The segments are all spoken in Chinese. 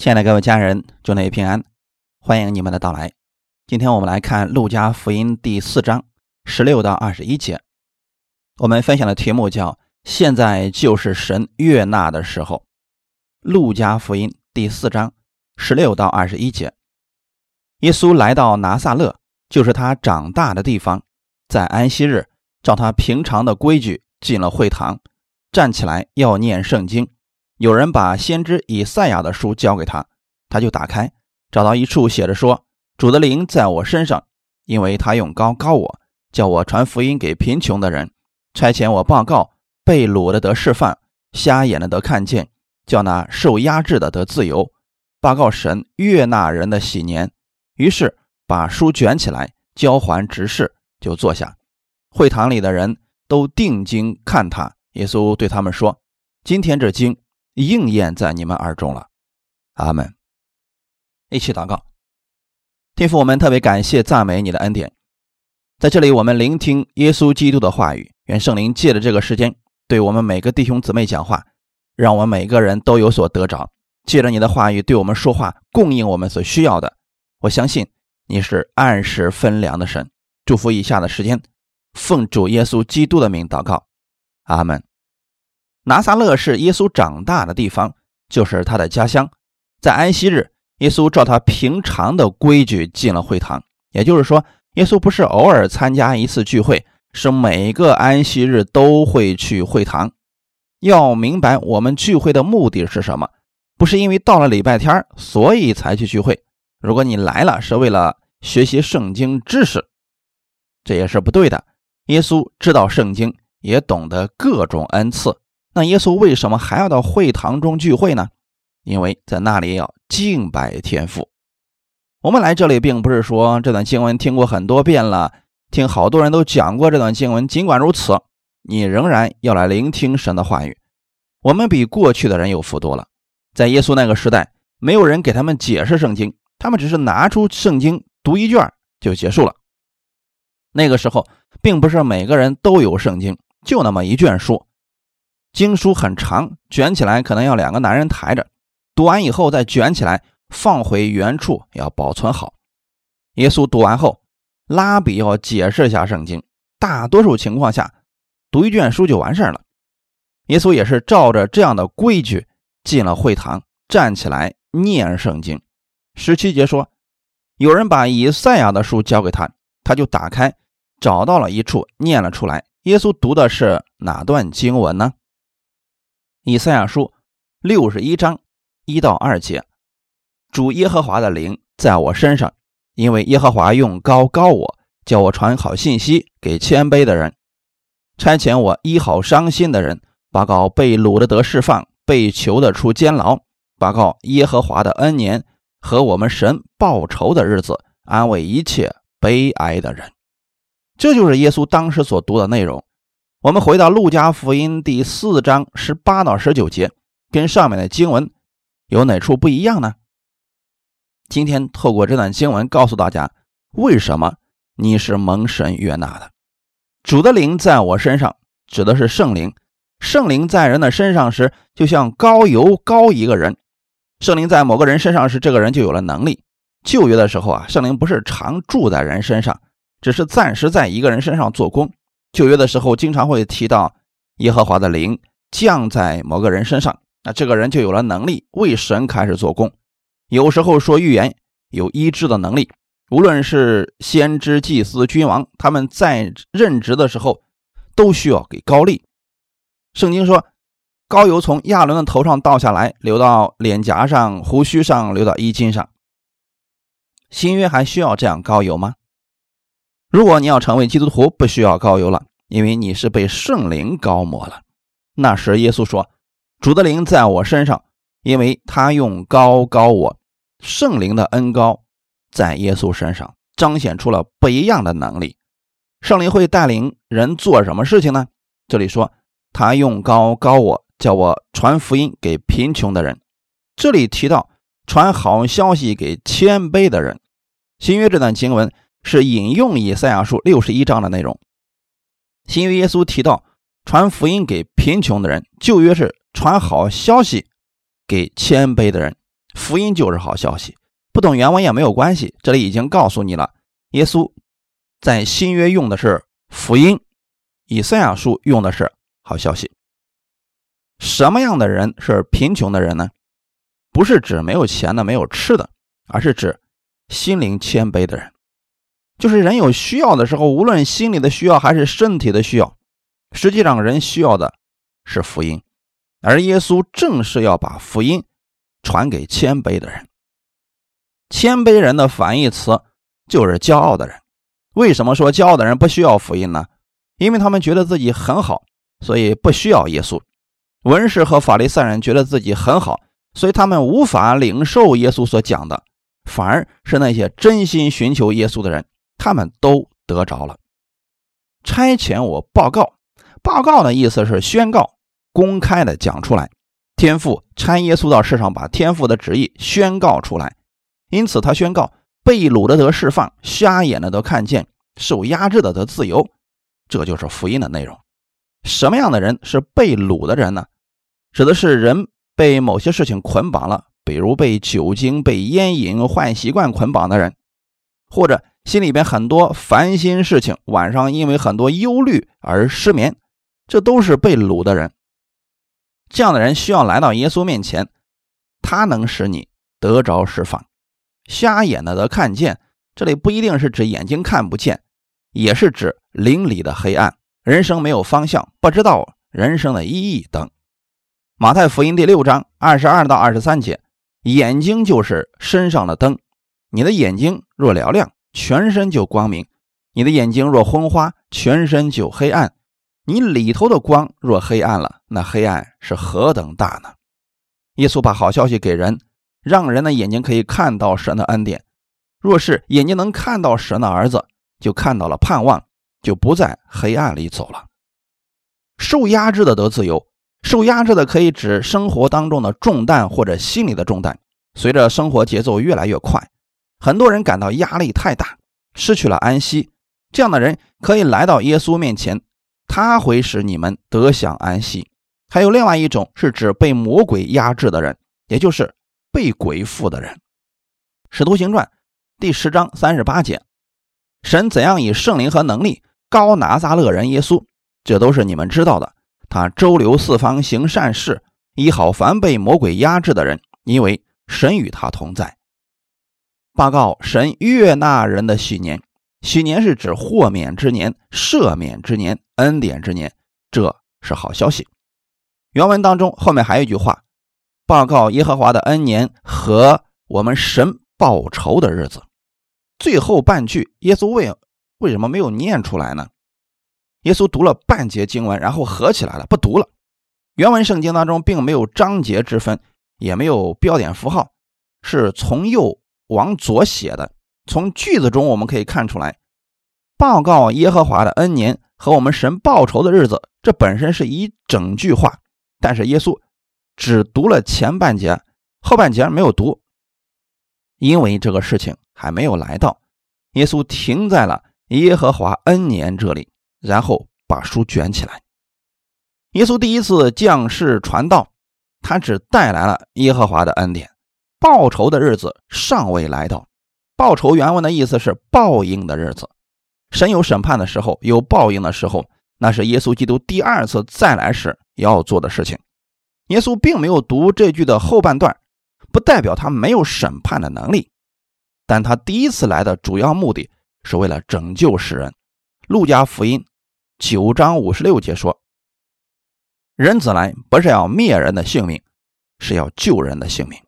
亲爱的各位家人，祝你平安，欢迎你们的到来。今天我们来看《路加福音》第四章十六到二十一节。我们分享的题目叫“现在就是神悦纳的时候”。《路加福音》第四章十六到二十一节，耶稣来到拿撒勒，就是他长大的地方，在安息日，照他平常的规矩进了会堂，站起来要念圣经。有人把先知以赛亚的书交给他，他就打开，找到一处写着说：“主的灵在我身上，因为他用高高我，叫我传福音给贫穷的人，差遣我报告被掳的得释放，瞎眼的得看见，叫那受压制的得自由，报告神悦纳人的喜年。”于是把书卷起来交还执事，就坐下。会堂里的人都定睛看他。耶稣对他们说：“今天这经。”应验在你们耳中了，阿门。一起祷告，天父，我们特别感谢赞美你的恩典，在这里我们聆听耶稣基督的话语，愿圣灵借着这个时间对我们每个弟兄姊妹讲话，让我们每个人都有所得着。借着你的话语对我们说话，供应我们所需要的。我相信你是按时分粮的神。祝福以下的时间，奉主耶稣基督的名祷告，阿门。拿撒勒是耶稣长大的地方，就是他的家乡。在安息日，耶稣照他平常的规矩进了会堂。也就是说，耶稣不是偶尔参加一次聚会，是每个安息日都会去会堂。要明白我们聚会的目的是什么，不是因为到了礼拜天所以才去聚会。如果你来了是为了学习圣经知识，这也是不对的。耶稣知道圣经，也懂得各种恩赐。那耶稣为什么还要到会堂中聚会呢？因为在那里要敬拜天父。我们来这里并不是说这段经文听过很多遍了，听好多人都讲过这段经文。尽管如此，你仍然要来聆听神的话语。我们比过去的人有福多了。在耶稣那个时代，没有人给他们解释圣经，他们只是拿出圣经读一卷就结束了。那个时候，并不是每个人都有圣经，就那么一卷书。经书很长，卷起来可能要两个男人抬着。读完以后再卷起来，放回原处，要保存好。耶稣读完后，拉比要解释一下圣经。大多数情况下，读一卷书就完事了。耶稣也是照着这样的规矩进了会堂，站起来念圣经。十七节说，有人把以赛亚的书交给他，他就打开，找到了一处，念了出来。耶稣读的是哪段经文呢？以赛亚书六十一章一到二节，主耶和华的灵在我身上，因为耶和华用高高我，叫我传好信息给谦卑的人，差遣我医好伤心的人，报告被掳的得释放，被囚的出监牢，报告耶和华的恩年和我们神报仇的日子，安慰一切悲哀的人。这就是耶稣当时所读的内容。我们回到《路加福音》第四章十八到十九节，跟上面的经文有哪处不一样呢？今天透过这段经文告诉大家，为什么你是蒙神悦纳的。主的灵在我身上，指的是圣灵。圣灵在人的身上时，就像高油高一个人。圣灵在某个人身上时，这个人就有了能力。旧约的时候啊，圣灵不是常住在人身上，只是暂时在一个人身上做工。旧约的时候，经常会提到耶和华的灵降在某个人身上，那这个人就有了能力为神开始做工。有时候说预言有医治的能力，无论是先知、祭司、君王，他们在任职的时候都需要给高利。圣经说，高油从亚伦的头上倒下来，流到脸颊上、胡须上，流到衣襟上。新约还需要这样高油吗？如果你要成为基督徒，不需要高油了，因为你是被圣灵高抹了。那时耶稣说：“主的灵在我身上，因为他用高高我。”圣灵的恩高在耶稣身上彰显出了不一样的能力。圣灵会带领人做什么事情呢？这里说他用高高我，叫我传福音给贫穷的人。这里提到传好消息给谦卑的人。新约这段经文。是引用以赛亚书六十一章的内容。新约耶稣提到传福音给贫穷的人，旧约是传好消息给谦卑的人。福音就是好消息。不懂原文也没有关系，这里已经告诉你了。耶稣在新约用的是福音，以赛亚书用的是好消息。什么样的人是贫穷的人呢？不是指没有钱的、没有吃的，而是指心灵谦卑的人。就是人有需要的时候，无论心理的需要还是身体的需要，实际上人需要的是福音，而耶稣正是要把福音传给谦卑的人。谦卑人的反义词就是骄傲的人。为什么说骄傲的人不需要福音呢？因为他们觉得自己很好，所以不需要耶稣。文士和法利赛人觉得自己很好，所以他们无法领受耶稣所讲的，反而是那些真心寻求耶稣的人。他们都得着了。差遣我报告，报告的意思是宣告、公开的讲出来。天父差耶稣到世上，把天父的旨意宣告出来。因此，他宣告被掳的得释放，瞎眼的得看见，受压制的得自由。这就是福音的内容。什么样的人是被掳的人呢？指的是人被某些事情捆绑了，比如被酒精、被烟瘾、坏习惯捆绑的人，或者。心里边很多烦心事情，晚上因为很多忧虑而失眠，这都是被掳的人。这样的人需要来到耶稣面前，他能使你得着释放。瞎眼的得看见，这里不一定是指眼睛看不见，也是指灵里的黑暗，人生没有方向，不知道人生的意义等。马太福音第六章二十二到二十三节，眼睛就是身上的灯，你的眼睛若嘹亮。全身就光明，你的眼睛若昏花，全身就黑暗。你里头的光若黑暗了，那黑暗是何等大呢？耶稣把好消息给人，让人的眼睛可以看到神的恩典。若是眼睛能看到神的儿子，就看到了盼望，就不在黑暗里走了。受压制的得自由，受压制的可以指生活当中的重担或者心理的重担。随着生活节奏越来越快。很多人感到压力太大，失去了安息。这样的人可以来到耶稣面前，他会使你们得享安息。还有另外一种是指被魔鬼压制的人，也就是被鬼附的人。使徒行传第十章三十八节，神怎样以圣灵和能力高拿撒勒人耶稣，这都是你们知道的。他周流四方行善事，医好凡被魔鬼压制的人，因为神与他同在。报告神悦纳人的喜年，喜年是指豁免之年、赦免之年、恩典之年，这是好消息。原文当中后面还有一句话：报告耶和华的恩年和我们神报仇的日子。最后半句，耶稣为为什么没有念出来呢？耶稣读了半节经文，然后合起来了，不读了。原文圣经当中并没有章节之分，也没有标点符号，是从右。往左写的，从句子中我们可以看出来，报告耶和华的恩年和我们神报仇的日子，这本身是一整句话，但是耶稣只读了前半节，后半节没有读，因为这个事情还没有来到，耶稣停在了耶和华恩年这里，然后把书卷起来。耶稣第一次降世传道，他只带来了耶和华的恩典。报仇的日子尚未来到。报仇原文的意思是报应的日子。神有审判的时候，有报应的时候，那是耶稣基督第二次再来时要做的事情。耶稣并没有读这句的后半段，不代表他没有审判的能力。但他第一次来的主要目的是为了拯救世人。路加福音九章五十六节说：“人子来不是要灭人的性命，是要救人的性命。”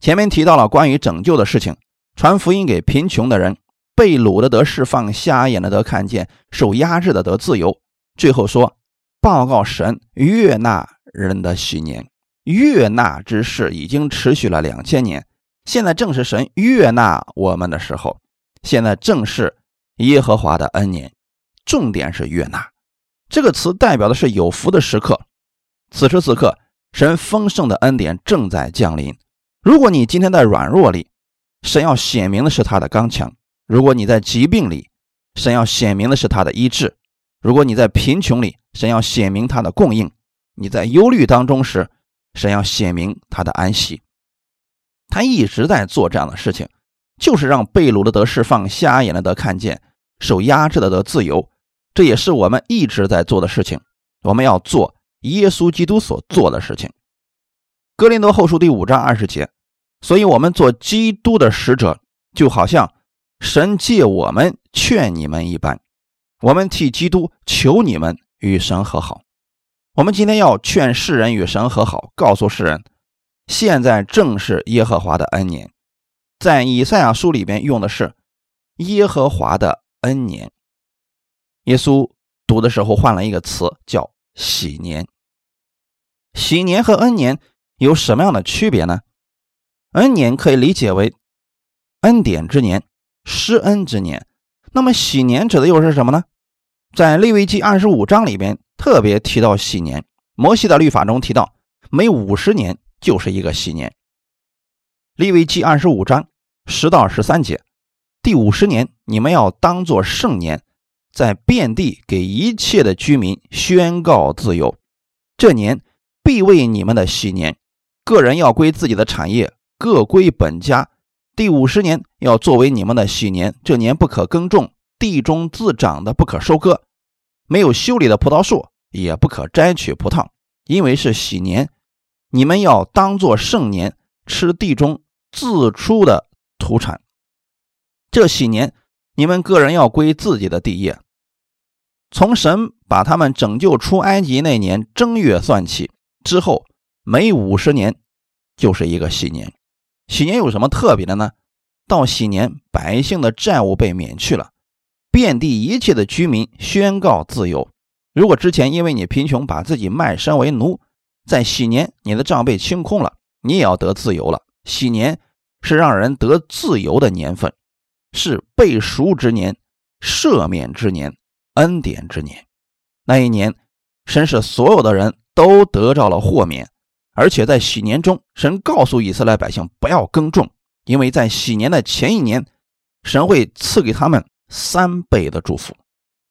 前面提到了关于拯救的事情，传福音给贫穷的人，被掳的得释放，瞎眼的得看见，受压制的得自由。最后说，报告神悦纳人的喜年，悦纳之事已经持续了两千年，现在正是神悦纳我们的时候，现在正是耶和华的恩年，重点是悦纳这个词代表的是有福的时刻，此时此刻，神丰盛的恩典正在降临。如果你今天在软弱里，神要显明的是他的刚强；如果你在疾病里，神要显明的是他的医治；如果你在贫穷里，神要显明他的供应；你在忧虑当中时，神要显明他的安息。他一直在做这样的事情，就是让被掳的得释放，瞎眼的得看见，受压制的得自由。这也是我们一直在做的事情。我们要做耶稣基督所做的事情。哥林多后书第五章二十节，所以我们做基督的使者，就好像神借我们劝你们一般。我们替基督求你们与神和好。我们今天要劝世人与神和好，告诉世人，现在正是耶和华的恩年。在以赛亚书里边用的是耶和华的恩年。耶稣读的时候换了一个词，叫喜年。喜年和恩年有什么样的区别呢？恩年可以理解为恩典之年、施恩之年。那么喜年指的又是什么呢？在利未记二十五章里边特别提到喜年，摩西的律法中提到每五十年就是一个喜年。利未记二十五章十到十三节，第五十年你们要当作圣年，在遍地给一切的居民宣告自由，这年必为你们的喜年，个人要归自己的产业，各归本家。第五十年要作为你们的喜年，这年不可耕种，地中自长的不可收割，没有修理的葡萄树也不可摘取葡萄，因为是喜年。你们要当作圣年，吃地中自出的土产。这喜年，你们个人要归自己的地业。从神把他们拯救出埃及那年正月算起，之后每五十年就是一个喜年。喜年有什么特别的呢？到喜年，百姓的债务被免去了，遍地一切的居民宣告自由。如果之前因为你贫穷把自己卖身为奴，在喜年你的账被清空了，你也要得自由了。喜年是让人得自由的年份，是被赎之年、赦免之年、恩典之年。那一年，神使所有的人都得到了豁免。而且在喜年中，神告诉以色列百姓不要耕种，因为在喜年的前一年，神会赐给他们三倍的祝福，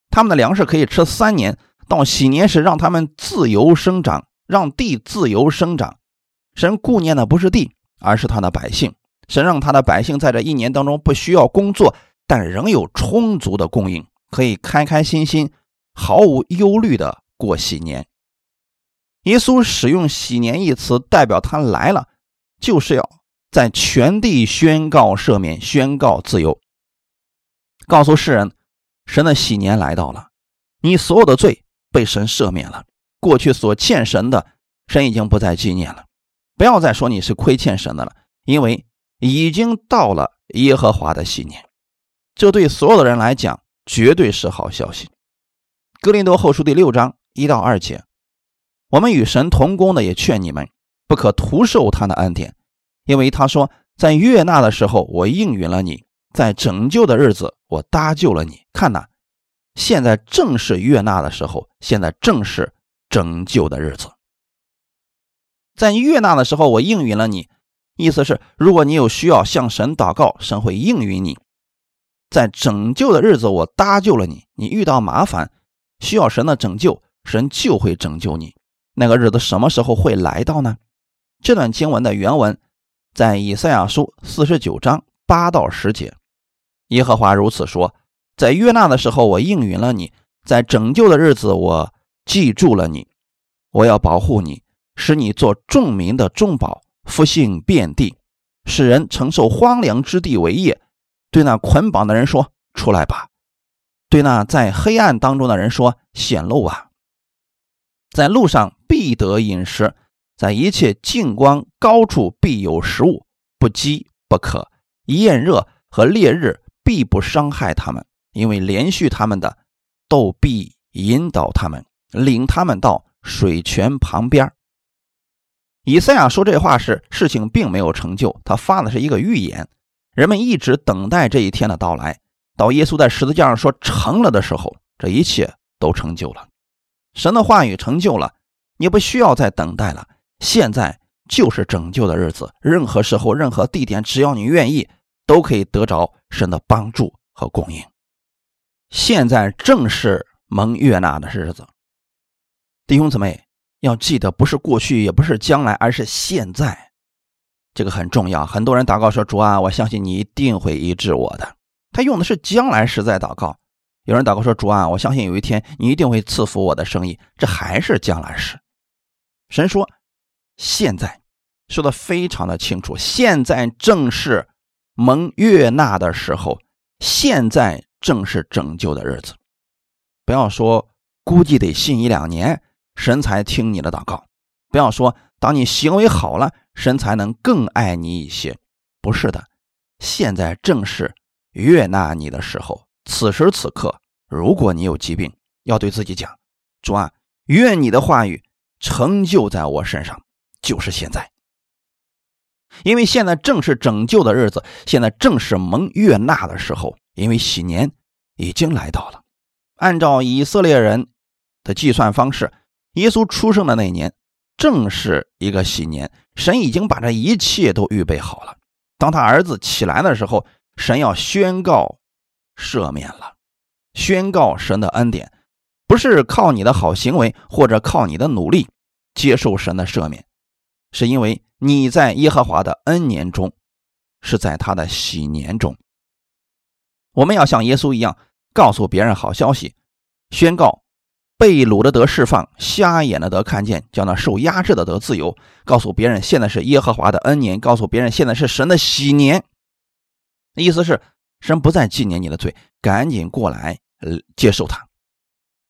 他们的粮食可以吃三年。到喜年时，让他们自由生长，让地自由生长。神顾念的不是地，而是他的百姓。神让他的百姓在这一年当中不需要工作，但仍有充足的供应，可以开开心心、毫无忧虑的过喜年。耶稣使用“喜年”一词，代表他来了，就是要在全地宣告赦免、宣告自由，告诉世人，神的喜年来到了，你所有的罪被神赦免了，过去所欠神的，神已经不再纪念了，不要再说你是亏欠神的了，因为已经到了耶和华的喜年，这对所有的人来讲绝对是好消息。哥林多后书第六章一到二节。我们与神同工的也劝你们，不可徒受他的恩典，因为他说，在悦纳的时候我应允了你，在拯救的日子我搭救了你。看呐，现在正是悦纳的时候，现在正是拯救的日子。在悦纳的时候我应允了你，意思是如果你有需要向神祷告，神会应允你。在拯救的日子我搭救了你，你遇到麻烦需要神的拯救，神就会拯救你。那个日子什么时候会来到呢？这段经文的原文在以赛亚书四十九章八到十节。耶和华如此说：在约纳的时候，我应允了你；在拯救的日子，我记住了你。我要保护你，使你做众民的众宝，复兴遍地，使人承受荒凉之地为业。对那捆绑的人说：出来吧；对那在黑暗当中的人说：显露啊。在路上必得饮食，在一切近光高处必有食物，不饥不渴。炎热和烈日必不伤害他们，因为连续他们的都必引导他们，领他们到水泉旁边。以赛亚说这话时，事情并没有成就，他发的是一个预言。人们一直等待这一天的到来，到耶稣在十字架上说成了的时候，这一切都成就了。神的话语成就了，你不需要再等待了。现在就是拯救的日子，任何时候、任何地点，只要你愿意，都可以得着神的帮助和供应。现在正是蒙悦纳的日子，弟兄姊妹要记得，不是过去，也不是将来，而是现在。这个很重要。很多人祷告说：“主啊，我相信你一定会医治我的。”他用的是将来时在祷告。有人祷告说：“主啊，我相信有一天你一定会赐福我的生意。”这还是将来时。神说：“现在，说的非常的清楚。现在正是蒙悦纳的时候，现在正是拯救的日子。不要说估计得信一两年，神才听你的祷告；不要说当你行为好了，神才能更爱你一些。不是的，现在正是悦纳你的时候。”此时此刻，如果你有疾病，要对自己讲：“主啊，愿你的话语成就在我身上，就是现在。”因为现在正是拯救的日子，现在正是蒙悦纳的时候，因为喜年已经来到了。按照以色列人的计算方式，耶稣出生的那年正是一个喜年，神已经把这一切都预备好了。当他儿子起来的时候，神要宣告。赦免了，宣告神的恩典，不是靠你的好行为或者靠你的努力接受神的赦免，是因为你在耶和华的恩年中，是在他的喜年中。我们要像耶稣一样，告诉别人好消息，宣告被掳的得释放，瞎眼的得看见，叫那受压制的得自由。告诉别人现在是耶和华的恩年，告诉别人现在是神的喜年。意思是。神不再纪念你的罪，赶紧过来，呃，接受他。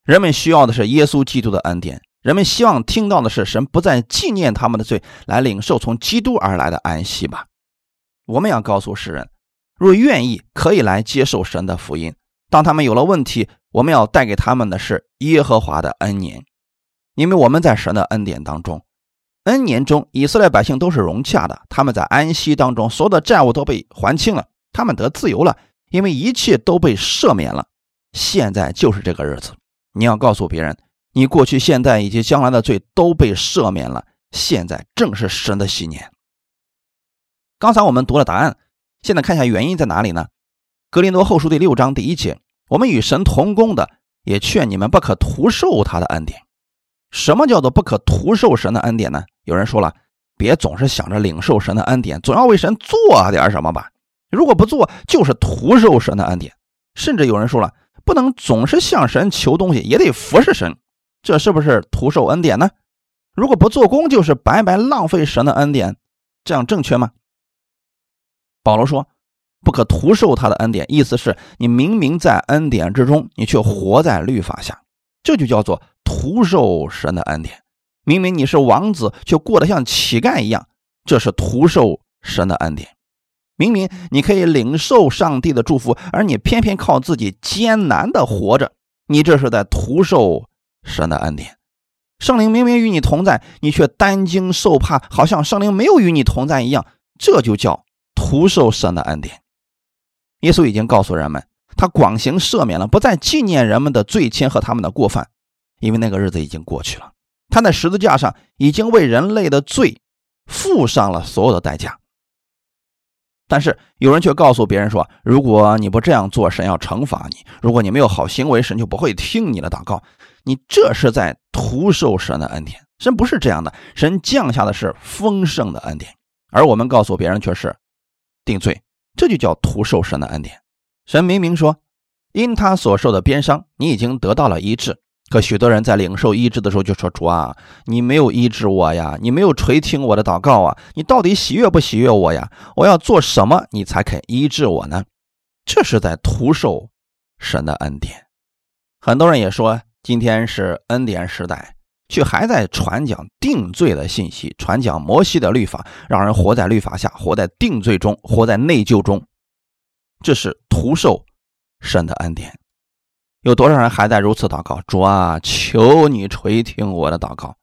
人们需要的是耶稣基督的恩典，人们希望听到的是神不再纪念他们的罪，来领受从基督而来的安息吧。我们要告诉世人，若愿意，可以来接受神的福音。当他们有了问题，我们要带给他们的是耶和华的恩年，因为我们在神的恩典当中，恩年中，以色列百姓都是融洽的，他们在安息当中，所有的债务都被还清了。他们得自由了，因为一切都被赦免了。现在就是这个日子，你要告诉别人，你过去、现在以及将来的罪都被赦免了。现在正是神的喜年。刚才我们读了答案，现在看一下原因在哪里呢？格林多后书第六章第一节：我们与神同工的，也劝你们不可徒受他的恩典。什么叫做不可徒受神的恩典呢？有人说了，别总是想着领受神的恩典，总要为神做点什么吧。如果不做，就是徒受神的恩典。甚至有人说了，不能总是向神求东西，也得服侍神，这是不是徒受恩典呢？如果不做工，就是白白浪费神的恩典，这样正确吗？保罗说，不可徒受他的恩典，意思是你明明在恩典之中，你却活在律法下，这就叫做徒受神的恩典。明明你是王子，却过得像乞丐一样，这是徒受神的恩典。明明你可以领受上帝的祝福，而你偏偏靠自己艰难的活着，你这是在徒受神的恩典。圣灵明明与你同在，你却担惊受怕，好像圣灵没有与你同在一样，这就叫徒受神的恩典。耶稣已经告诉人们，他广行赦免了，不再纪念人们的罪愆和他们的过犯，因为那个日子已经过去了。他在十字架上已经为人类的罪付上了所有的代价。但是有人却告诉别人说：“如果你不这样做，神要惩罚你；如果你没有好行为，神就不会听你的祷告。你这是在徒受神的恩典。神不是这样的，神降下的是丰盛的恩典，而我们告诉别人却是定罪，这就叫徒受神的恩典。神明明说，因他所受的鞭伤，你已经得到了医治。”可许多人在领受医治的时候就说：“主啊，你没有医治我呀，你没有垂听我的祷告啊，你到底喜悦不喜悦我呀？我要做什么你才肯医治我呢？”这是在徒受神的恩典。很多人也说今天是恩典时代，却还在传讲定罪的信息，传讲摩西的律法，让人活在律法下，活在定罪中，活在内疚中。这是徒受神的恩典。有多少人还在如此祷告？主啊，求你垂听我的祷告，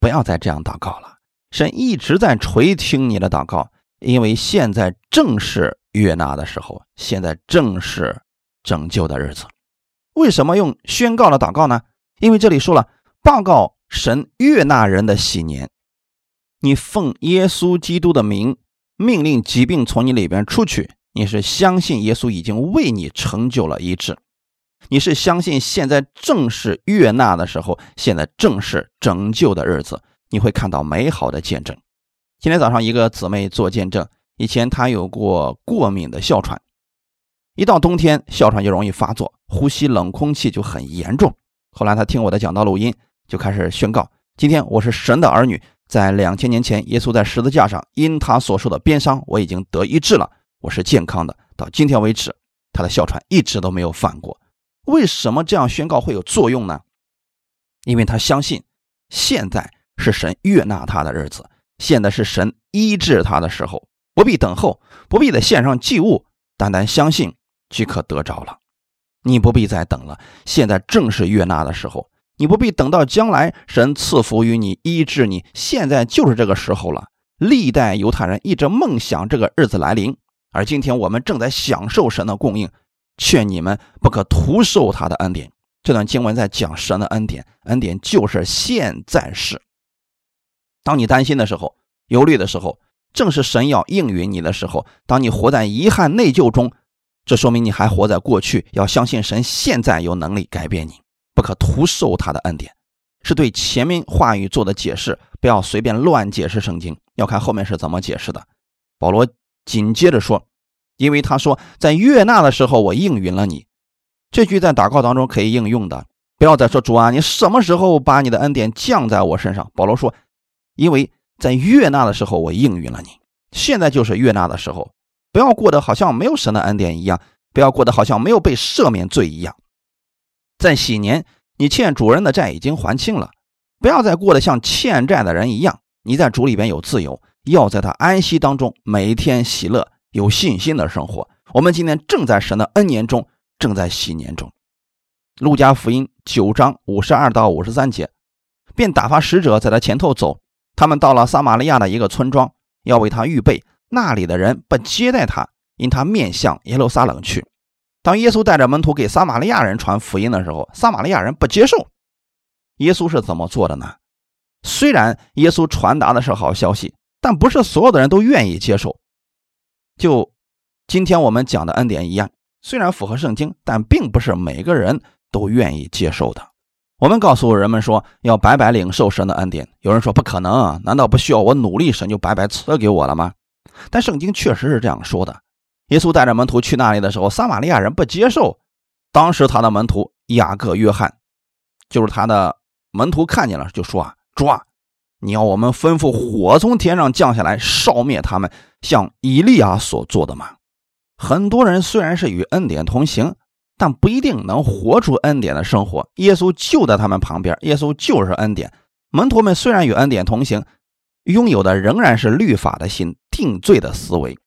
不要再这样祷告了。神一直在垂听你的祷告，因为现在正是悦纳的时候，现在正是拯救的日子。为什么用宣告的祷告呢？因为这里说了，报告神悦纳人的喜年。你奉耶稣基督的名，命令疾病从你里边出去，你是相信耶稣已经为你成就了医治。你是相信现在正是悦纳的时候，现在正是拯救的日子，你会看到美好的见证。今天早上一个姊妹做见证，以前她有过过敏的哮喘，一到冬天哮喘就容易发作，呼吸冷空气就很严重。后来她听我的讲道录音，就开始宣告：今天我是神的儿女，在两千年前，耶稣在十字架上因他所受的鞭伤，我已经得医治了，我是健康的。到今天为止，她的哮喘一直都没有犯过。为什么这样宣告会有作用呢？因为他相信，现在是神悦纳他的日子。现在是神医治他的时候，不必等候，不必再献上祭物，单单相信即可得着了。你不必再等了，现在正是悦纳的时候。你不必等到将来神赐福于你医治你，现在就是这个时候了。历代犹太人一直梦想这个日子来临，而今天我们正在享受神的供应。劝你们不可徒受他的恩典。这段经文在讲神的恩典，恩典就是现在是。当你担心的时候、忧虑的时候，正是神要应允你的时候。当你活在遗憾、内疚中，这说明你还活在过去。要相信神现在有能力改变你，不可徒受他的恩典，是对前面话语做的解释。不要随便乱解释圣经，要看后面是怎么解释的。保罗紧接着说：“因为他说，在悦纳的时候，我应允了你。”这句在祷告当中可以应用的。不要再说主啊，你什么时候把你的恩典降在我身上？保罗说。因为在悦纳的时候，我应允了你。现在就是悦纳的时候，不要过得好像没有神的恩典一样，不要过得好像没有被赦免罪一样。在喜年，你欠主人的债已经还清了，不要再过得像欠债的人一样。你在主里边有自由，要在他安息当中每天喜乐，有信心的生活。我们今天正在神的恩年中，正在喜年中。路加福音九章五十二到五十三节，便打发使者在他前头走。他们到了撒玛利亚的一个村庄，要为他预备。那里的人不接待他，因他面向耶路撒冷去。当耶稣带着门徒给撒玛利亚人传福音的时候，撒玛利亚人不接受。耶稣是怎么做的呢？虽然耶稣传达的是好消息，但不是所有的人都愿意接受。就今天我们讲的恩典一样，虽然符合圣经，但并不是每个人都愿意接受的。我们告诉人们说要白白领受神的恩典，有人说不可能，难道不需要我努力，神就白白赐给我了吗？但圣经确实是这样说的。耶稣带着门徒去那里的时候，撒玛利亚人不接受。当时他的门徒雅各、约翰，就是他的门徒看见了，就说啊，主啊，你要我们吩咐火从天上降下来，烧灭他们，像以利亚所做的吗？很多人虽然是与恩典同行。但不一定能活出恩典的生活。耶稣就在他们旁边，耶稣就是恩典。门徒们虽然与恩典同行，拥有的仍然是律法的心、定罪的思维。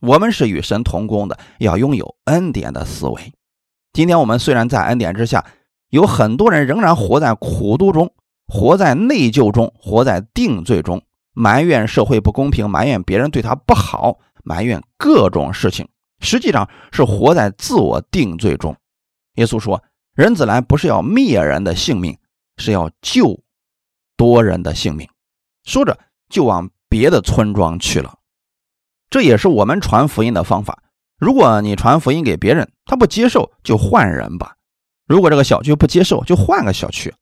我们是与神同工的，要拥有恩典的思维。今天我们虽然在恩典之下，有很多人仍然活在苦读中，活在内疚中，活在定罪中，埋怨社会不公平，埋怨别人对他不好，埋怨各种事情。实际上是活在自我定罪中。耶稣说：“人子来不是要灭人的性命，是要救多人的性命。”说着就往别的村庄去了。这也是我们传福音的方法。如果你传福音给别人，他不接受，就换人吧。如果这个小区不接受，就换个小区。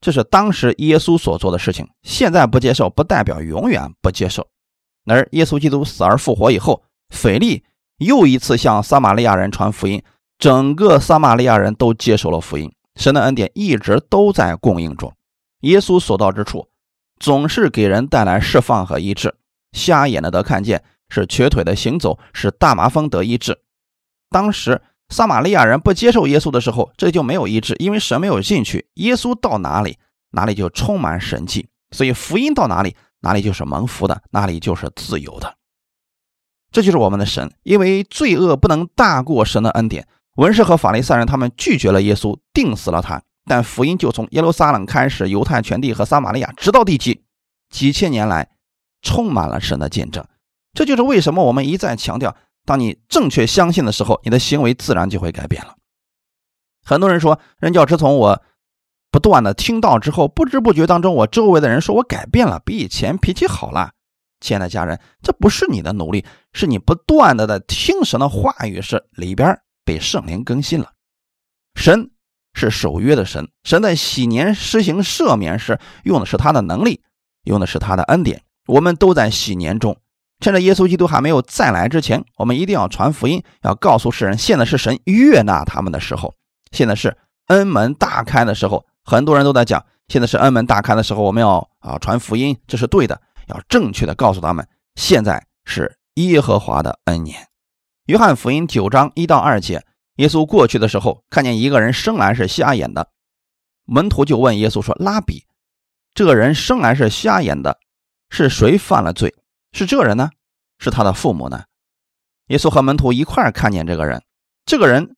这是当时耶稣所做的事情。现在不接受，不代表永远不接受。而耶稣基督死而复活以后，腓力。又一次向撒玛利亚人传福音，整个撒玛利亚人都接受了福音。神的恩典一直都在供应中。耶稣所到之处，总是给人带来释放和医治。瞎眼的得看见，是瘸腿的行走，是大麻风得医治。当时撒玛利亚人不接受耶稣的时候，这就没有医治，因为神没有进去。耶稣到哪里，哪里就充满神迹。所以福音到哪里，哪里就是蒙福的，哪里就是自由的。这就是我们的神，因为罪恶不能大过神的恩典。文士和法利赛人他们拒绝了耶稣，定死了他。但福音就从耶路撒冷开始，犹太全地和撒玛利亚，直到地极，几千年来充满了神的见证。这就是为什么我们一再强调：当你正确相信的时候，你的行为自然就会改变了。很多人说，人教师从我不断的听到之后，不知不觉当中，我周围的人说我改变了，比以前脾气好了。亲爱的家人，这不是你的努力，是你不断的在听神的话语，是里边被圣灵更新了。神是守约的神，神在喜年施行赦免时用的是他的能力，用的是他的恩典。我们都在喜年中，趁着耶稣基督还没有再来之前，我们一定要传福音，要告诉世人，现在是神悦纳他们的时候，现在是恩门大开的时候。很多人都在讲，现在是恩门大开的时候，我们要啊传福音，这是对的，要正确的告诉他们，现在是耶和华的恩年。约翰福音九章一到二节，耶稣过去的时候，看见一个人生来是瞎眼的，门徒就问耶稣说：“拉比，这个人生来是瞎眼的，是谁犯了罪？是这个人呢？是他的父母呢？”耶稣和门徒一块看见这个人，这个人。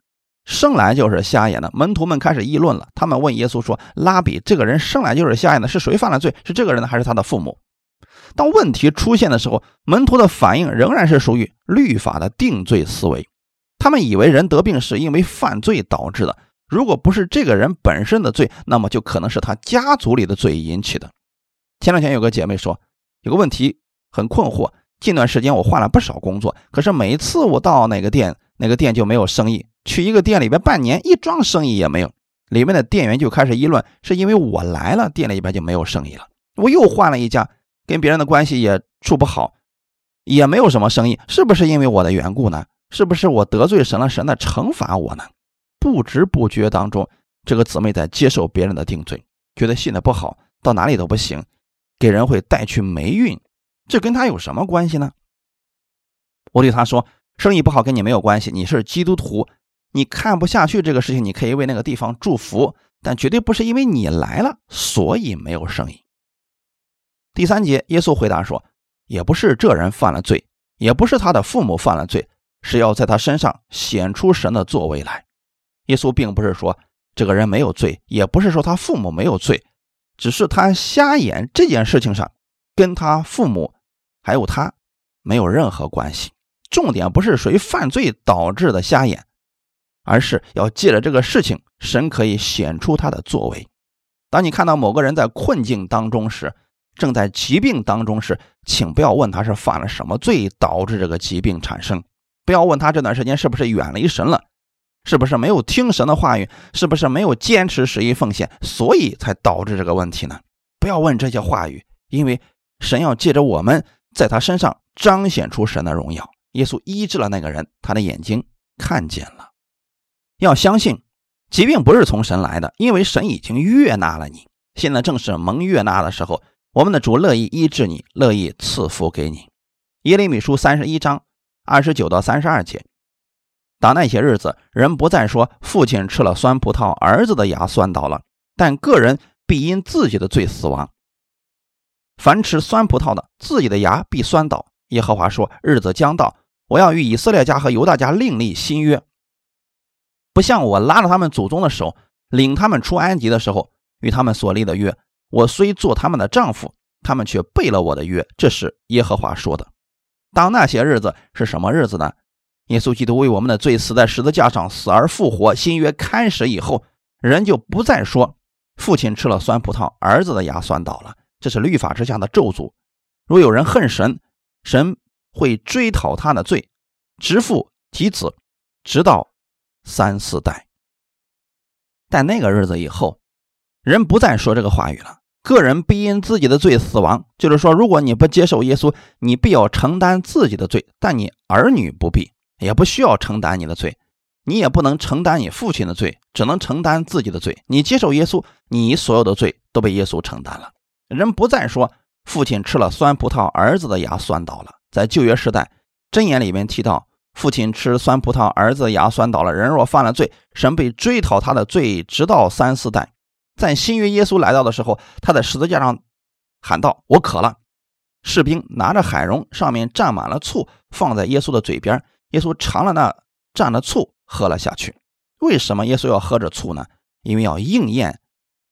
生来就是瞎眼的，门徒们开始议论了。他们问耶稣说：“拉比，这个人生来就是瞎眼的，是谁犯了罪？是这个人呢，还是他的父母？”当问题出现的时候，门徒的反应仍然是属于律法的定罪思维。他们以为人得病是因为犯罪导致的，如果不是这个人本身的罪，那么就可能是他家族里的罪引起的。前两天有个姐妹说，有个问题很困惑。近段时间我换了不少工作，可是每次我到哪个店，哪个店就没有生意。去一个店里边半年，一桩生意也没有，里面的店员就开始议论，是因为我来了，店里边就没有生意了。我又换了一家，跟别人的关系也处不好，也没有什么生意，是不是因为我的缘故呢？是不是我得罪神了，神在惩罚我呢？不知不觉当中，这个姊妹在接受别人的定罪，觉得信的不好，到哪里都不行，给人会带去霉运，这跟他有什么关系呢？我对他说，生意不好跟你没有关系，你是基督徒。你看不下去这个事情，你可以为那个地方祝福，但绝对不是因为你来了所以没有生意。第三节，耶稣回答说：“也不是这人犯了罪，也不是他的父母犯了罪，是要在他身上显出神的作为来。”耶稣并不是说这个人没有罪，也不是说他父母没有罪，只是他瞎眼这件事情上跟他父母还有他没有任何关系。重点不是谁犯罪导致的瞎眼。而是要借着这个事情，神可以显出他的作为。当你看到某个人在困境当中时，正在疾病当中时，请不要问他是犯了什么罪导致这个疾病产生，不要问他这段时间是不是远离神了，是不是没有听神的话语，是不是没有坚持十一奉献，所以才导致这个问题呢？不要问这些话语，因为神要借着我们在他身上彰显出神的荣耀。耶稣医治了那个人，他的眼睛看见了。要相信，疾病不是从神来的，因为神已经悦纳了你。现在正是蒙悦纳的时候，我们的主乐意医治你，乐意赐福给你。耶利米书三十一章二十九到三十二节，当那些日子，人不再说父亲吃了酸葡萄，儿子的牙酸倒了，但个人必因自己的罪死亡。凡吃酸葡萄的，自己的牙必酸倒。耶和华说：日子将到，我要与以色列家和犹大家另立新约。不像我拉着他们祖宗的手，领他们出埃及的时候，与他们所立的约。我虽做他们的丈夫，他们却背了我的约。这是耶和华说的。当那些日子是什么日子呢？耶稣基督为我们的罪死在十字架上，死而复活。新约开始以后，人就不再说父亲吃了酸葡萄，儿子的牙酸倒了。这是律法之下的咒诅。若有人恨神，神会追讨他的罪，直父及子，直到。三四代，在那个日子以后，人不再说这个话语了。个人必因自己的罪死亡，就是说，如果你不接受耶稣，你必要承担自己的罪；但你儿女不必，也不需要承担你的罪，你也不能承担你父亲的罪，只能承担自己的罪。你接受耶稣，你所有的罪都被耶稣承担了。人不再说父亲吃了酸葡萄，儿子的牙酸倒了。在旧约时代，箴言里面提到。父亲吃酸葡萄，儿子牙酸倒了。人若犯了罪，神被追讨他的罪，直到三四代。在新约耶稣来到的时候，他在十字架上喊道：“我渴了。”士兵拿着海蓉，上面蘸满了醋，放在耶稣的嘴边。耶稣尝了那蘸了醋，喝了下去。为什么耶稣要喝着醋呢？因为要应验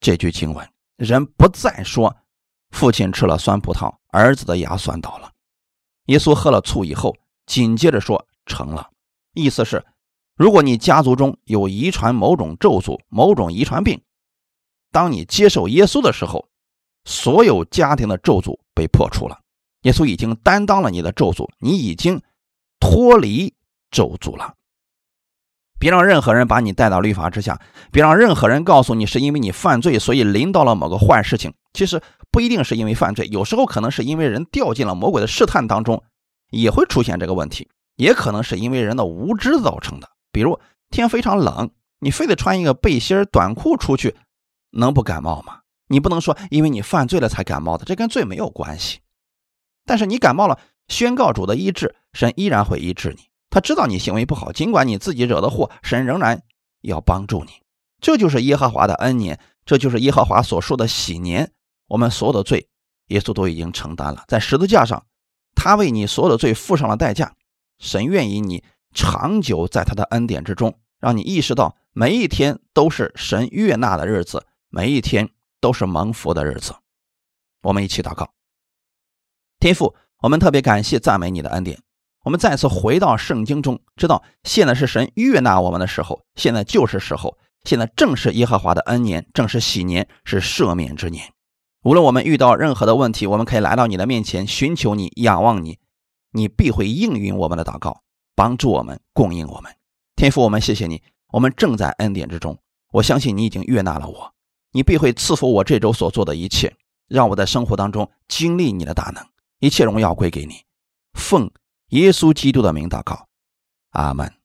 这句经文。人不再说父亲吃了酸葡萄，儿子的牙酸倒了。耶稣喝了醋以后，紧接着说。成了，意思是，如果你家族中有遗传某种咒诅、某种遗传病，当你接受耶稣的时候，所有家庭的咒诅被破除了。耶稣已经担当了你的咒诅，你已经脱离咒诅了。别让任何人把你带到律法之下，别让任何人告诉你是因为你犯罪，所以临到了某个坏事情。其实不一定是因为犯罪，有时候可能是因为人掉进了魔鬼的试探当中，也会出现这个问题。也可能是因为人的无知造成的。比如天非常冷，你非得穿一个背心短裤出去，能不感冒吗？你不能说因为你犯罪了才感冒的，这跟罪没有关系。但是你感冒了，宣告主的医治，神依然会医治你。他知道你行为不好，尽管你自己惹的祸，神仍然要帮助你。这就是耶和华的恩年，这就是耶和华所说的喜年。我们所有的罪，耶稣都已经承担了，在十字架上，他为你所有的罪付上了代价。神愿意你长久在他的恩典之中，让你意识到每一天都是神悦纳的日子，每一天都是蒙福的日子。我们一起祷告，天父，我们特别感谢赞美你的恩典。我们再次回到圣经中，知道现在是神悦纳我们的时候，现在就是时候，现在正是耶和华的恩年，正是喜年，是赦免之年。无论我们遇到任何的问题，我们可以来到你的面前，寻求你，仰望你，你必会应允我们的祷告，帮助我们，供应我们。天父，我们谢谢你，我们正在恩典之中。我相信你已经悦纳了我，你必会赐福我这周所做的一切，让我在生活当中经历你的大能，一切荣耀归给你。奉耶稣基督的名祷告，阿门。